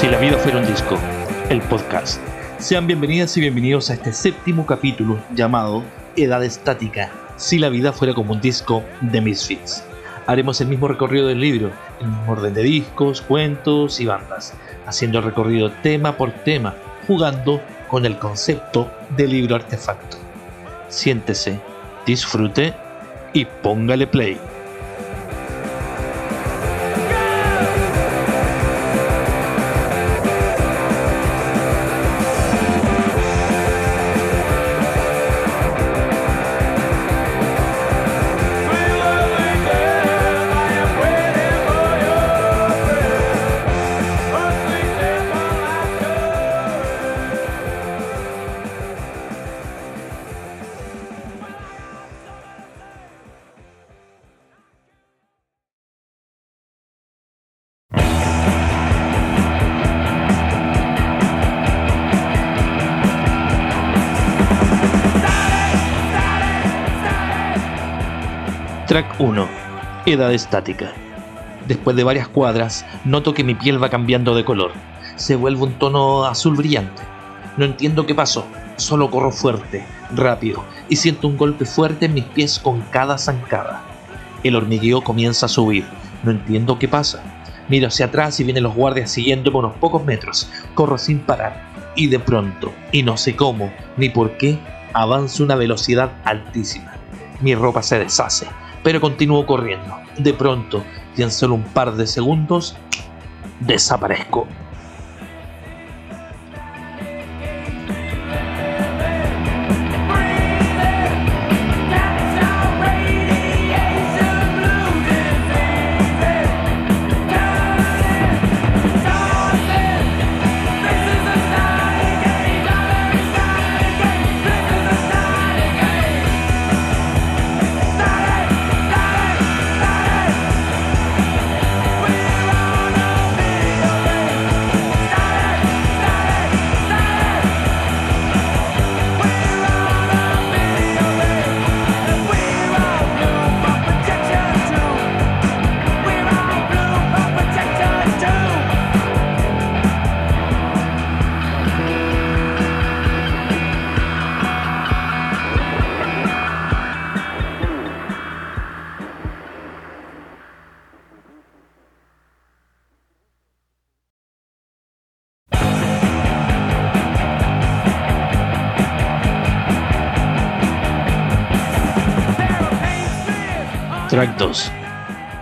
Si la vida fuera un disco, el podcast. Sean bienvenidas y bienvenidos a este séptimo capítulo llamado Edad Estática. Si la vida fuera como un disco de Misfits. Haremos el mismo recorrido del libro, el mismo orden de discos, cuentos y bandas, haciendo el recorrido tema por tema, jugando con el concepto de libro artefacto. Siéntese, disfrute y póngale play. Track 1. Edad estática. Después de varias cuadras, noto que mi piel va cambiando de color. Se vuelve un tono azul brillante. No entiendo qué pasó. Solo corro fuerte, rápido, y siento un golpe fuerte en mis pies con cada zancada. El hormigueo comienza a subir. No entiendo qué pasa. Miro hacia atrás y vienen los guardias siguiéndome unos pocos metros. Corro sin parar. Y de pronto, y no sé cómo, ni por qué, avanzo una velocidad altísima. Mi ropa se deshace pero continúo corriendo. De pronto, y en solo un par de segundos, desaparezco.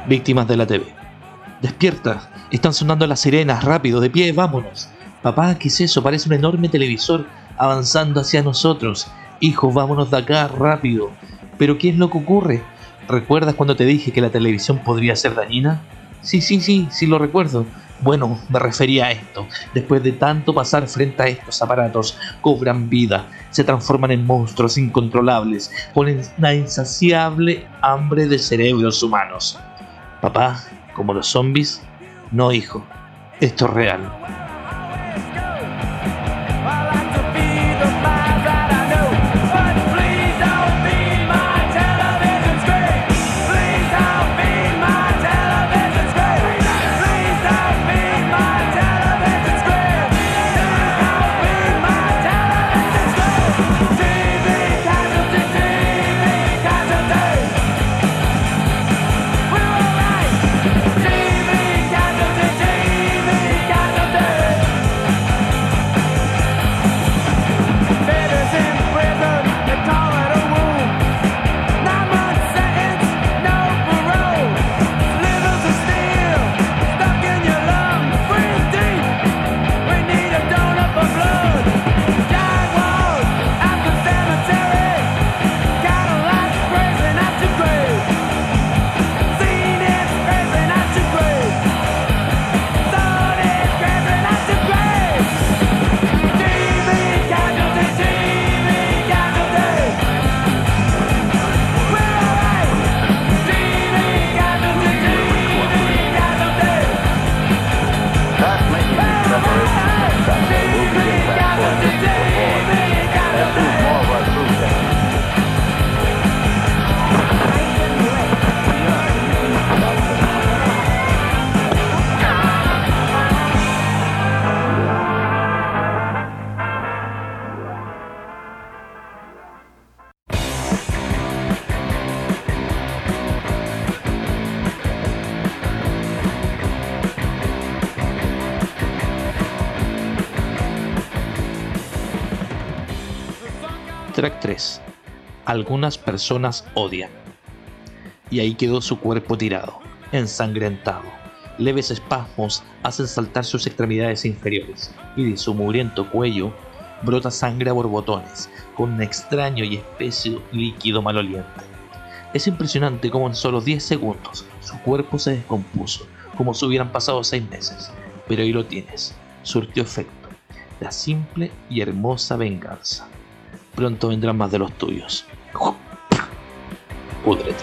Víctimas de la TV. Despierta. Están sonando las sirenas. Rápido, de pie, vámonos. Papá, ¿qué es eso? Parece un enorme televisor avanzando hacia nosotros. Hijo, vámonos de acá, rápido. Pero ¿qué es lo que ocurre? ¿Recuerdas cuando te dije que la televisión podría ser dañina? Sí, sí, sí, sí lo recuerdo. Bueno, me refería a esto. Después de tanto pasar frente a estos aparatos, cobran vida, se transforman en monstruos incontrolables, con una insaciable hambre de cerebros humanos. Papá, como los zombies, no hijo, esto es real. Algunas personas odian. Y ahí quedó su cuerpo tirado, ensangrentado. Leves espasmos hacen saltar sus extremidades inferiores y de su mugriento cuello brota sangre a borbotones, con un extraño y espeso líquido maloliente. Es impresionante cómo en solo 10 segundos su cuerpo se descompuso, como si hubieran pasado 6 meses. Pero ahí lo tienes, surtió efecto, la simple y hermosa venganza. Pronto vendrán más de los tuyos. пудрит.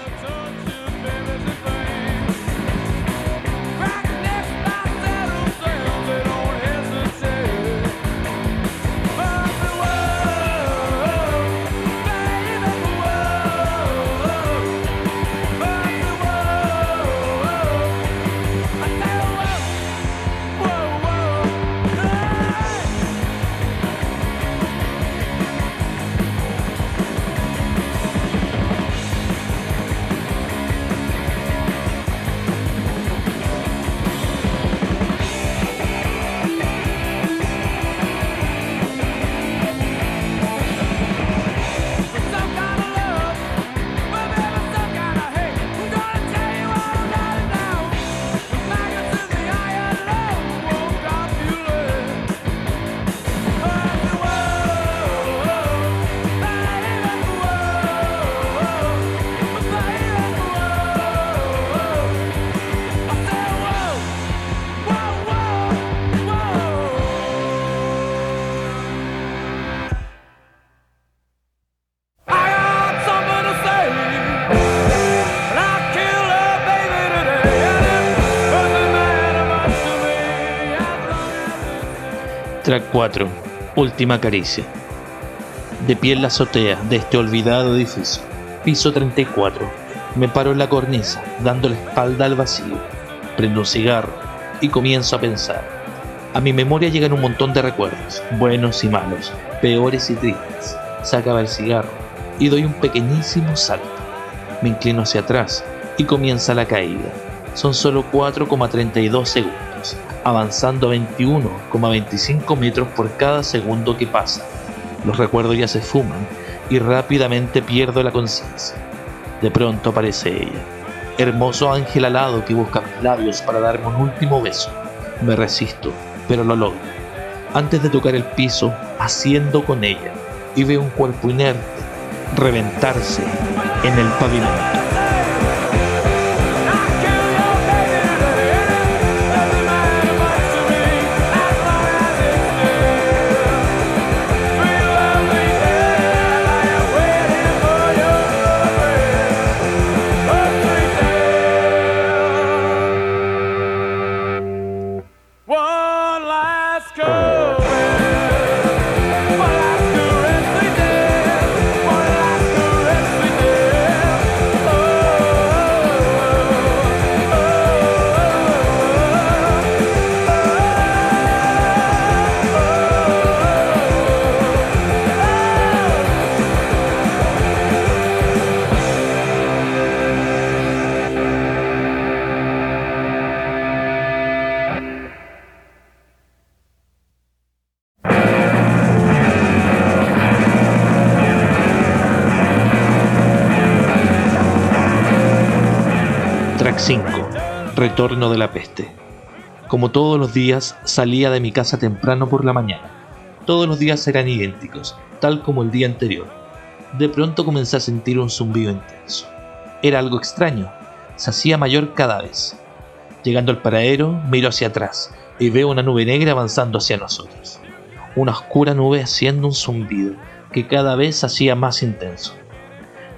Track 4. Última caricia. De pie en la azotea de este olvidado edificio. Piso 34. Me paro en la cornisa, dando la espalda al vacío. Prendo un cigarro y comienzo a pensar. A mi memoria llegan un montón de recuerdos, buenos y malos, peores y tristes. Sacaba el cigarro y doy un pequeñísimo salto. Me inclino hacia atrás y comienza la caída. Son solo 4,32 segundos avanzando 21,25 metros por cada segundo que pasa. Los recuerdos ya se fuman y rápidamente pierdo la conciencia. De pronto aparece ella, hermoso ángel alado que busca mis labios para darme un último beso. Me resisto, pero lo logro. Antes de tocar el piso, haciendo con ella, y veo un cuerpo inerte reventarse en el pavimento. Retorno de la peste. Como todos los días, salía de mi casa temprano por la mañana. Todos los días eran idénticos, tal como el día anterior. De pronto comencé a sentir un zumbido intenso. Era algo extraño, se hacía mayor cada vez. Llegando al paradero, miro hacia atrás y veo una nube negra avanzando hacia nosotros. Una oscura nube haciendo un zumbido que cada vez hacía más intenso.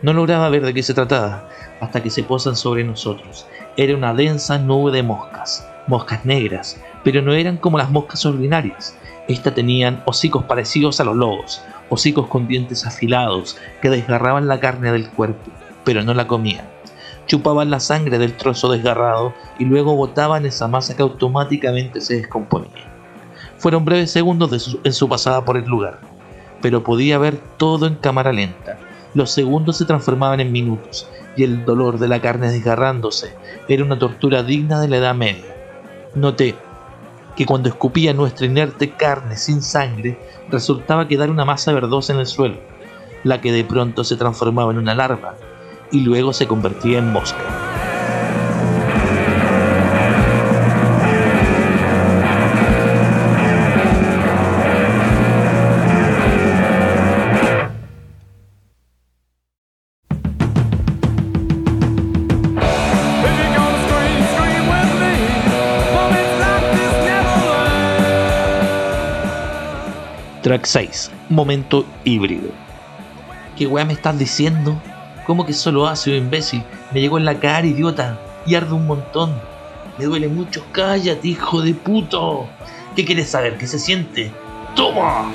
No lograba ver de qué se trataba, hasta que se posan sobre nosotros. Era una densa nube de moscas, moscas negras, pero no eran como las moscas ordinarias. Estas tenían hocicos parecidos a los lobos, hocicos con dientes afilados que desgarraban la carne del cuerpo, pero no la comían. Chupaban la sangre del trozo desgarrado y luego botaban esa masa que automáticamente se descomponía. Fueron breves segundos en su pasada por el lugar, pero podía ver todo en cámara lenta. Los segundos se transformaban en minutos y el dolor de la carne desgarrándose era una tortura digna de la Edad Media. Noté que cuando escupía nuestra inerte carne sin sangre, resultaba quedar una masa verdosa en el suelo. la que de pronto se transformaba en una larva y luego se convertía en mosca. Track 6. Momento híbrido. ¿Qué weá me estás diciendo? ¿Cómo que solo hace, imbécil? Me llegó en la cara, idiota. Y arde un montón. Me duele mucho. Cállate, hijo de puto. ¿Qué quieres saber? ¿Qué se siente? ¡Toma!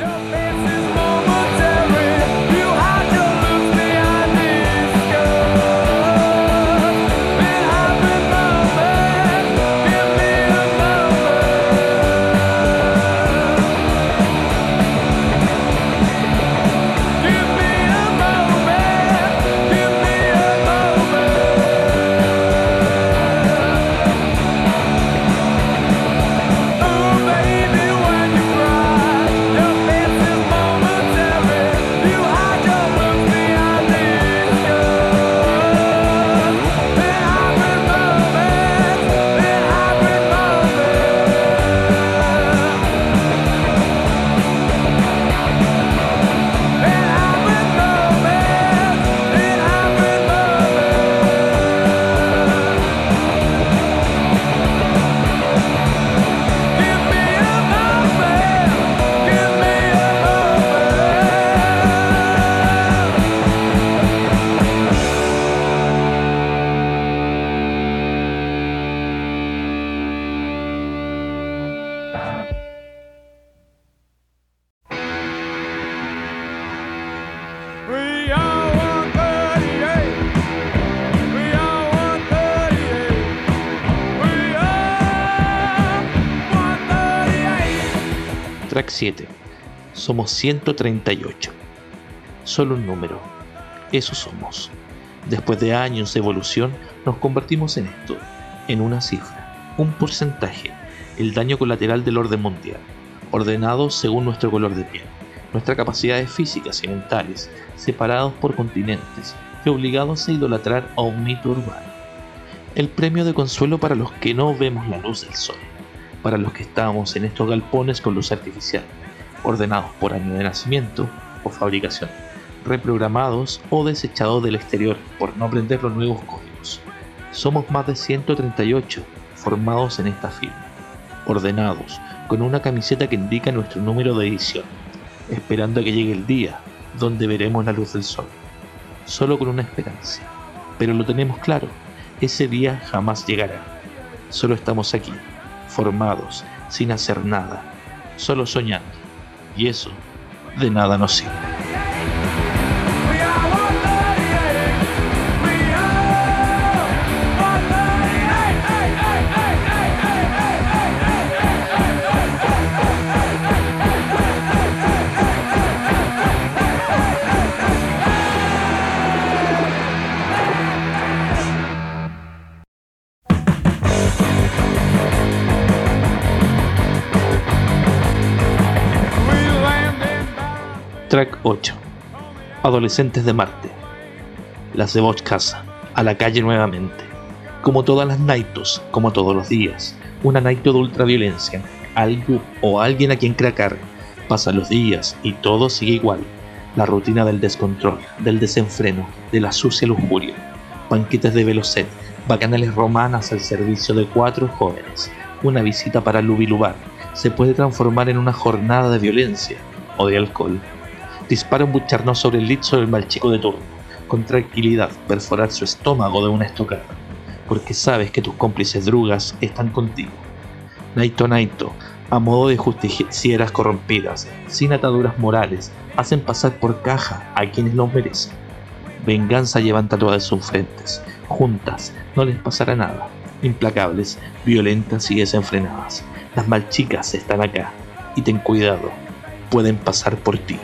Track 7. Somos 138. Solo un número. Eso somos. Después de años de evolución, nos convertimos en esto, en una cifra, un porcentaje, el daño colateral del orden mundial, ordenado según nuestro color de piel, nuestras capacidades físicas y mentales, separados por continentes y obligados a idolatrar a un mito urbano. El premio de consuelo para los que no vemos la luz del sol para los que estábamos en estos galpones con luz artificial, ordenados por año de nacimiento o fabricación, reprogramados o desechados del exterior por no aprender los nuevos códigos. Somos más de 138 formados en esta firma, ordenados con una camiseta que indica nuestro número de edición, esperando a que llegue el día donde veremos la luz del sol. Solo con una esperanza. Pero lo tenemos claro, ese día jamás llegará. Solo estamos aquí, formados, sin hacer nada, solo soñando. Y eso de nada nos sirve. Adolescentes de Marte. Las de Bosch Casa. A la calle nuevamente. Como todas las Naitos, como todos los días. Una Naito de ultraviolencia. Algo o alguien a quien cracar. Pasan los días y todo sigue igual. La rutina del descontrol, del desenfreno, de la sucia lujuria. Banquetes de velocet, bacanales romanas al servicio de cuatro jóvenes. Una visita para Lubilubar se puede transformar en una jornada de violencia o de alcohol dispara un bucharno sobre el licho del mal chico de turno, con tranquilidad perforar su estómago de una estocada, porque sabes que tus cómplices drugas están contigo. Naito Naito, a modo de justicieras corrompidas, sin ataduras morales, hacen pasar por caja a quienes lo merecen. Venganza llevan tatuadas sus frentes, juntas, no les pasará nada, implacables, violentas y desenfrenadas. Las malchicas están acá, y ten cuidado, pueden pasar por ti.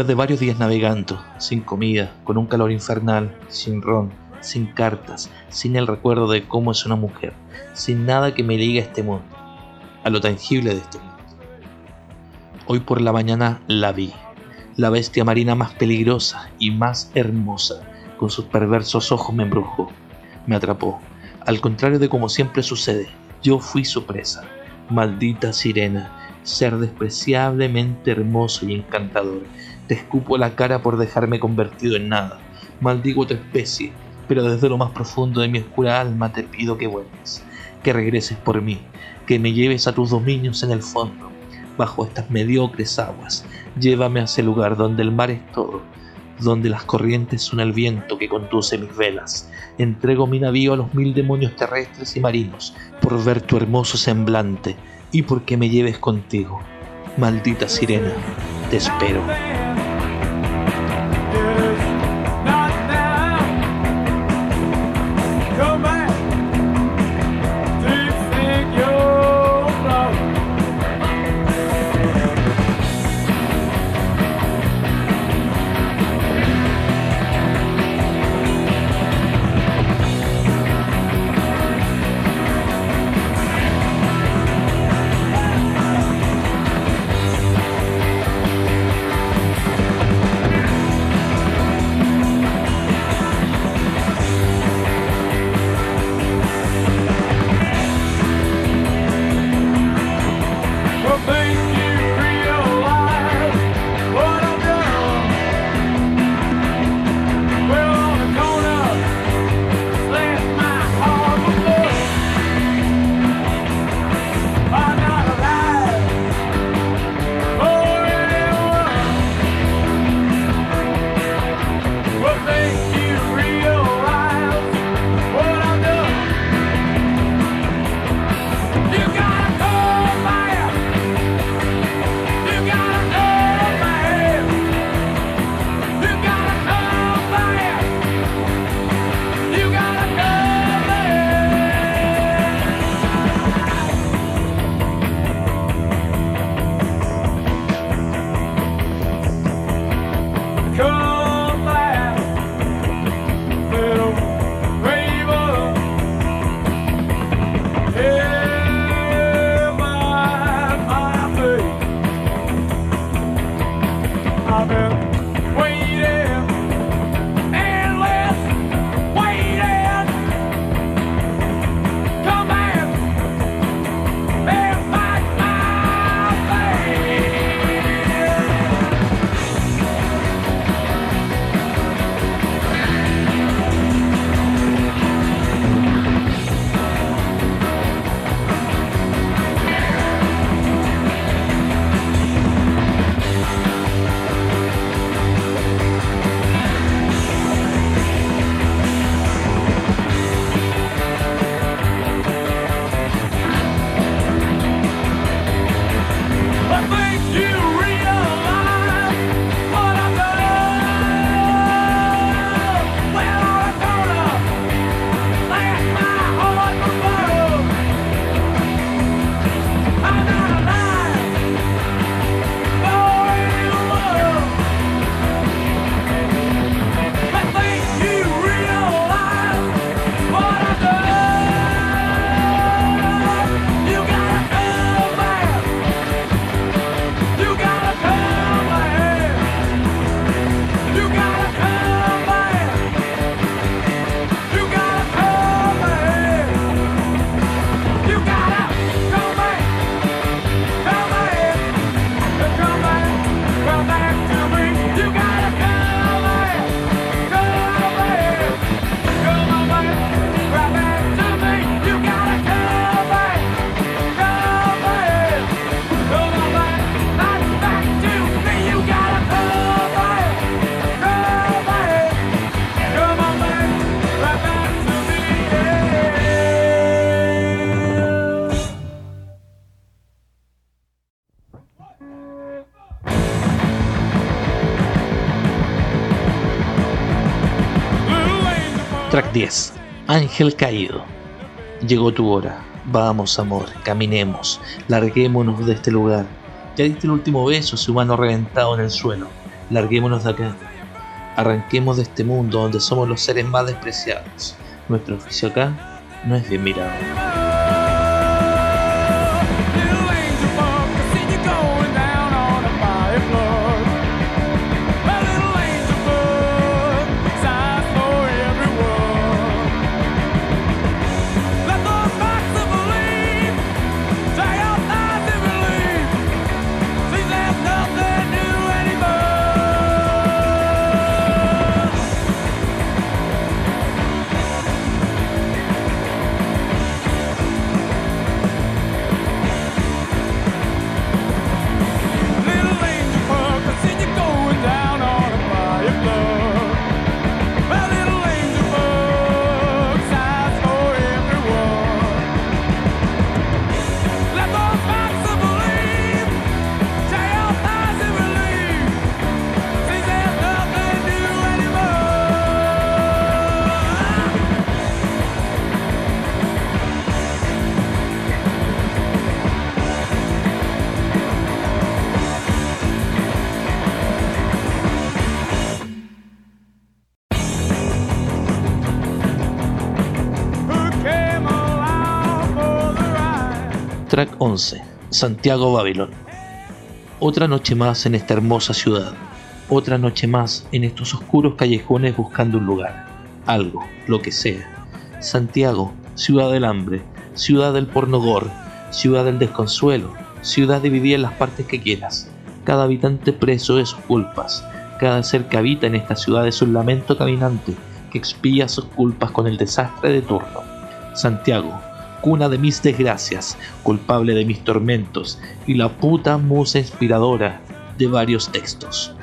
Después de varios días navegando, sin comida, con un calor infernal, sin ron, sin cartas, sin el recuerdo de cómo es una mujer, sin nada que me ligue a este mundo, a lo tangible de este mundo. Hoy por la mañana la vi, la bestia marina más peligrosa y más hermosa, con sus perversos ojos me embrujó, me atrapó. Al contrario de como siempre sucede, yo fui su presa. Maldita sirena, ser despreciablemente hermoso y encantador. Te escupo la cara por dejarme convertido en nada. Maldigo tu especie, pero desde lo más profundo de mi oscura alma te pido que vuelvas, que regreses por mí, que me lleves a tus dominios en el fondo, bajo estas mediocres aguas. Llévame a ese lugar donde el mar es todo, donde las corrientes son el viento que conduce mis velas. Entrego mi navío a los mil demonios terrestres y marinos por ver tu hermoso semblante y porque me lleves contigo. Maldita sirena, te espero. Ángel caído. Llegó tu hora. Vamos, amor, caminemos. Larguémonos de este lugar. Ya diste el último beso, su humano reventado en el suelo. Larguémonos de acá. Arranquemos de este mundo donde somos los seres más despreciados. Nuestro oficio acá no es bien mirado. Track 11. Santiago Babilón. Otra noche más en esta hermosa ciudad. Otra noche más en estos oscuros callejones buscando un lugar. Algo, lo que sea. Santiago, ciudad del hambre, ciudad del pornogor, ciudad del desconsuelo, ciudad dividida en las partes que quieras. Cada habitante preso de sus culpas. Cada ser que habita en esta ciudad es un lamento caminante que expía sus culpas con el desastre de turno. Santiago, cuna de mis desgracias, culpable de mis tormentos y la puta musa inspiradora de varios textos.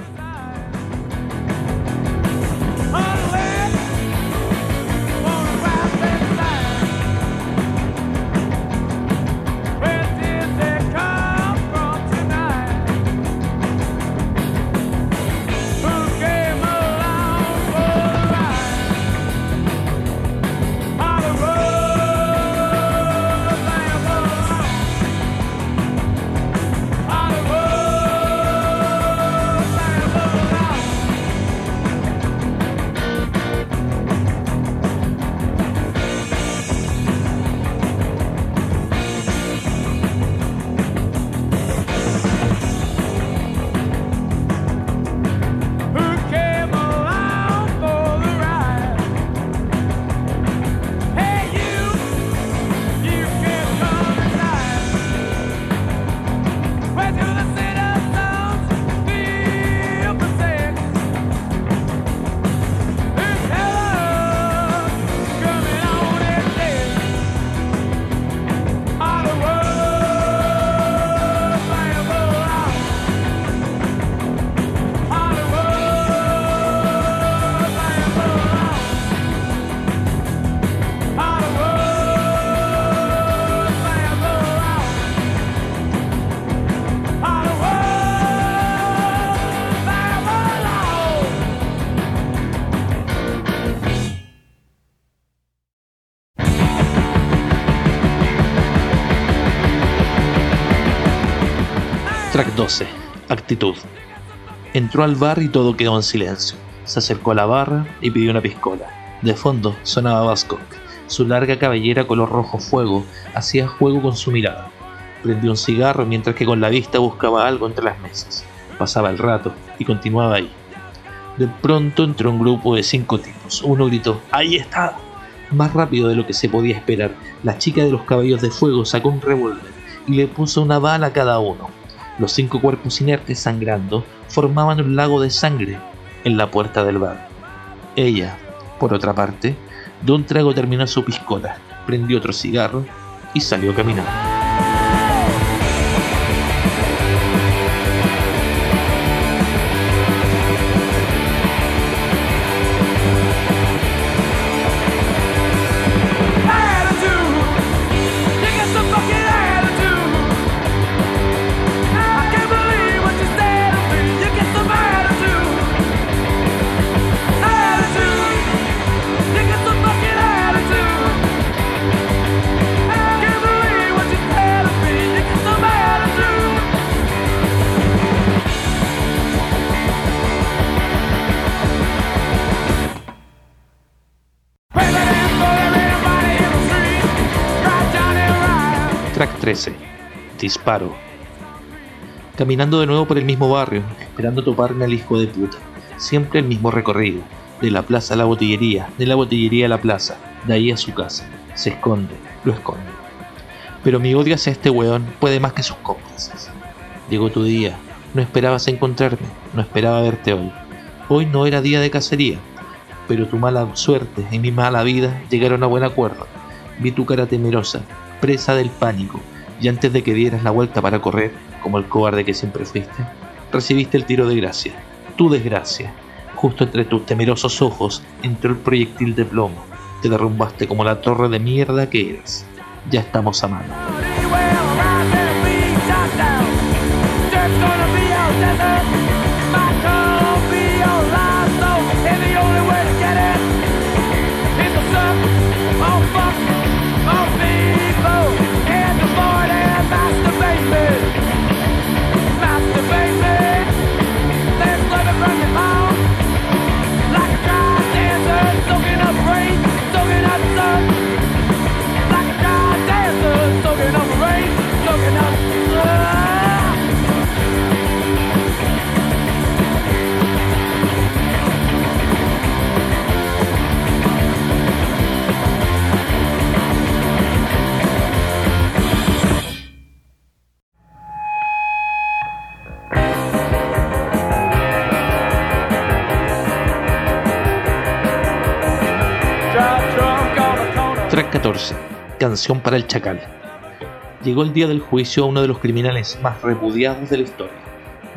Track 12. Actitud. Entró al bar y todo quedó en silencio. Se acercó a la barra y pidió una piscola. De fondo sonaba Vasco. Su larga cabellera color rojo fuego hacía juego con su mirada. Prendió un cigarro mientras que con la vista buscaba algo entre las mesas. Pasaba el rato y continuaba ahí. De pronto entró un grupo de cinco tipos. Uno gritó, ¡Ahí está! Más rápido de lo que se podía esperar, la chica de los caballos de fuego sacó un revólver y le puso una bala a cada uno. Los cinco cuerpos inertes sangrando formaban un lago de sangre en la puerta del bar. Ella, por otra parte, de un trago terminó su piscola, prendió otro cigarro y salió caminando. Disparo. Caminando de nuevo por el mismo barrio, esperando toparme al hijo de puta. Siempre el mismo recorrido. De la plaza a la botillería, de la botillería a la plaza, de ahí a su casa. Se esconde, lo esconde. Pero mi odio hacia este weón puede más que sus cómplices. Llegó tu día, no esperabas encontrarme, no esperaba verte hoy. Hoy no era día de cacería, pero tu mala suerte y mi mala vida llegaron a buen acuerdo. Vi tu cara temerosa, presa del pánico, y antes de que dieras la vuelta para correr, como el cobarde que siempre fuiste, recibiste el tiro de gracia, tu desgracia. Justo entre tus temerosos ojos entró el proyectil de plomo. Te derrumbaste como la torre de mierda que eres. Ya estamos a mano. 14. Canción para el Chacal. Llegó el día del juicio a uno de los criminales más repudiados de la historia.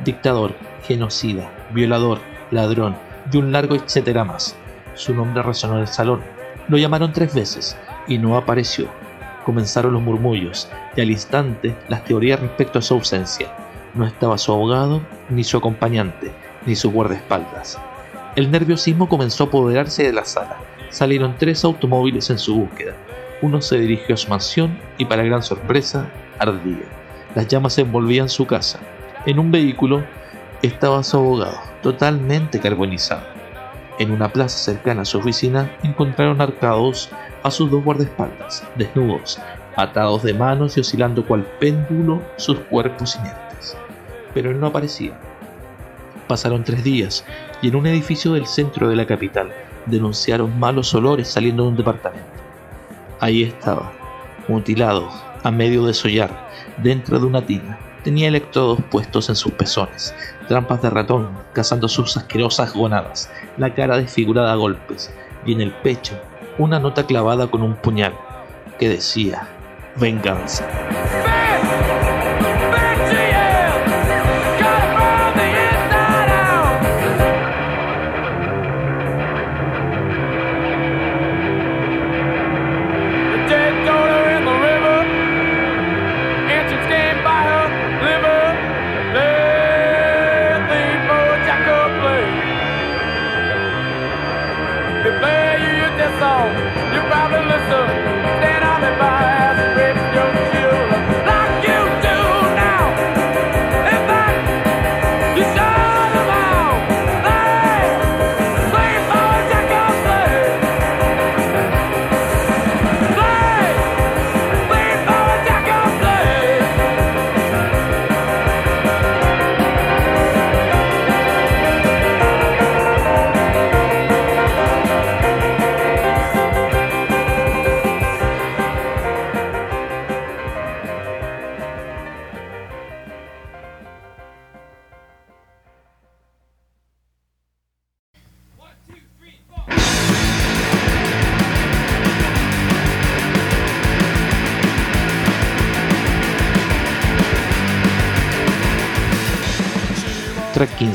Dictador, genocida, violador, ladrón y un largo etcétera más. Su nombre resonó en el salón. Lo llamaron tres veces y no apareció. Comenzaron los murmullos y al instante las teorías respecto a su ausencia. No estaba su abogado, ni su acompañante, ni su guardaespaldas. El nerviosismo comenzó a apoderarse de la sala salieron tres automóviles en su búsqueda. Uno se dirigió a su mansión y para gran sorpresa, ardía. Las llamas envolvían su casa. En un vehículo estaba su abogado, totalmente carbonizado. En una plaza cercana a su oficina encontraron arcados a sus dos guardaespaldas, desnudos, atados de manos y oscilando cual péndulo sus cuerpos inertes. Pero él no aparecía. Pasaron tres días y en un edificio del centro de la capital denunciaron malos olores saliendo de un departamento. Ahí estaba, mutilado, a medio de sollar, dentro de una tina. Tenía electrodos puestos en sus pezones, trampas de ratón cazando sus asquerosas gonadas, la cara desfigurada a golpes, y en el pecho una nota clavada con un puñal que decía venganza.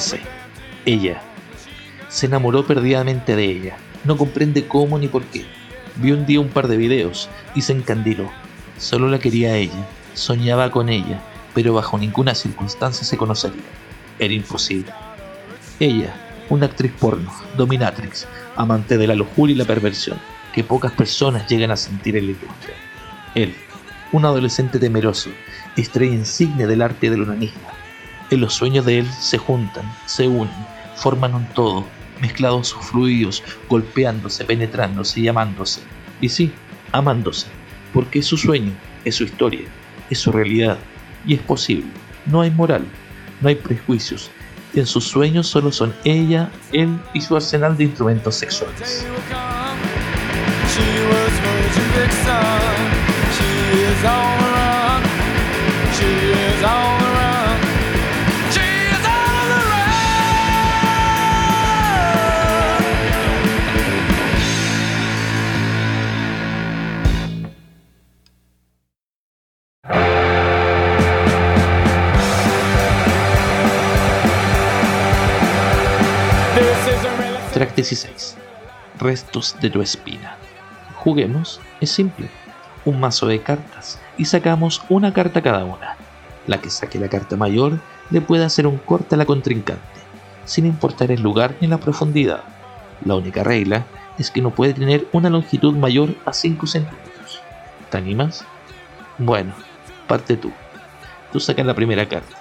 15. Ella. Se enamoró perdidamente de ella. No comprende cómo ni por qué. Vio un día un par de videos y se encandiló. Solo la quería ella. Soñaba con ella, pero bajo ninguna circunstancia se conocería. Era imposible. Ella, una actriz porno, dominatrix, amante de la lujuria y la perversión, que pocas personas llegan a sentir en la industria. Él, un adolescente temeroso, estrella insigne del arte del onanismo, en los sueños de él se juntan, se unen, forman un todo, mezclados sus fluidos, golpeándose, penetrándose y amándose. Y sí, amándose, porque es su sueño, es su historia, es su realidad y es posible. No hay moral, no hay prejuicios. En sus sueños solo son ella, él y su arsenal de instrumentos sexuales. 16. Restos de tu espina. Juguemos, es simple. Un mazo de cartas y sacamos una carta cada una. La que saque la carta mayor le puede hacer un corte a la contrincante, sin importar el lugar ni la profundidad. La única regla es que no puede tener una longitud mayor a 5 centímetros. ¿Te animas? Bueno, parte tú. Tú sacas la primera carta.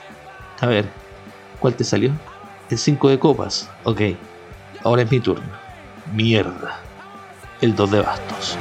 A ver, ¿cuál te salió? El 5 de copas. Ok. Ahora es mi turno. Mierda. El 2 de bastos.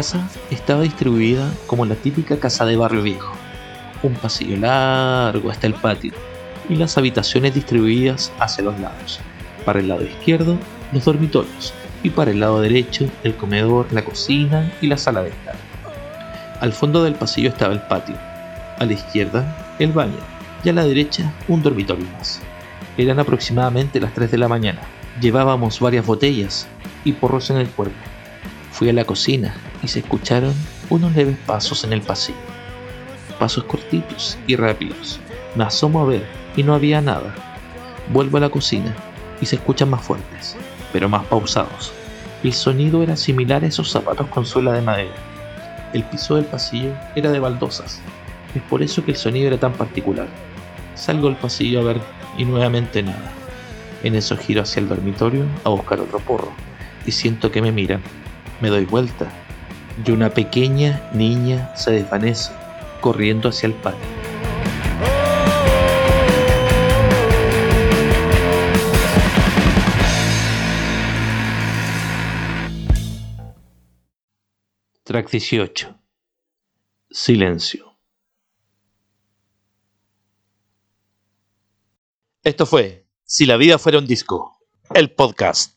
Casa estaba distribuida como la típica casa de barrio viejo. Un pasillo largo hasta el patio y las habitaciones distribuidas hacia los lados. Para el lado izquierdo, los dormitorios y para el lado derecho, el comedor, la cocina y la sala de estar. Al fondo del pasillo estaba el patio. A la izquierda, el baño y a la derecha un dormitorio más. Eran aproximadamente las 3 de la mañana. Llevábamos varias botellas y porros en el cuerpo. Fui a la cocina y se escucharon unos leves pasos en el pasillo. Pasos cortitos y rápidos. Me asomo a ver y no había nada. Vuelvo a la cocina y se escuchan más fuertes, pero más pausados. El sonido era similar a esos zapatos con suela de madera. El piso del pasillo era de baldosas. Es por eso que el sonido era tan particular. Salgo al pasillo a ver y nuevamente nada. En eso giro hacia el dormitorio a buscar otro porro y siento que me miran. Me doy vuelta y una pequeña niña se desvanece corriendo hacia el patio. Track 18. Silencio. Esto fue Si la vida fuera un disco, el podcast.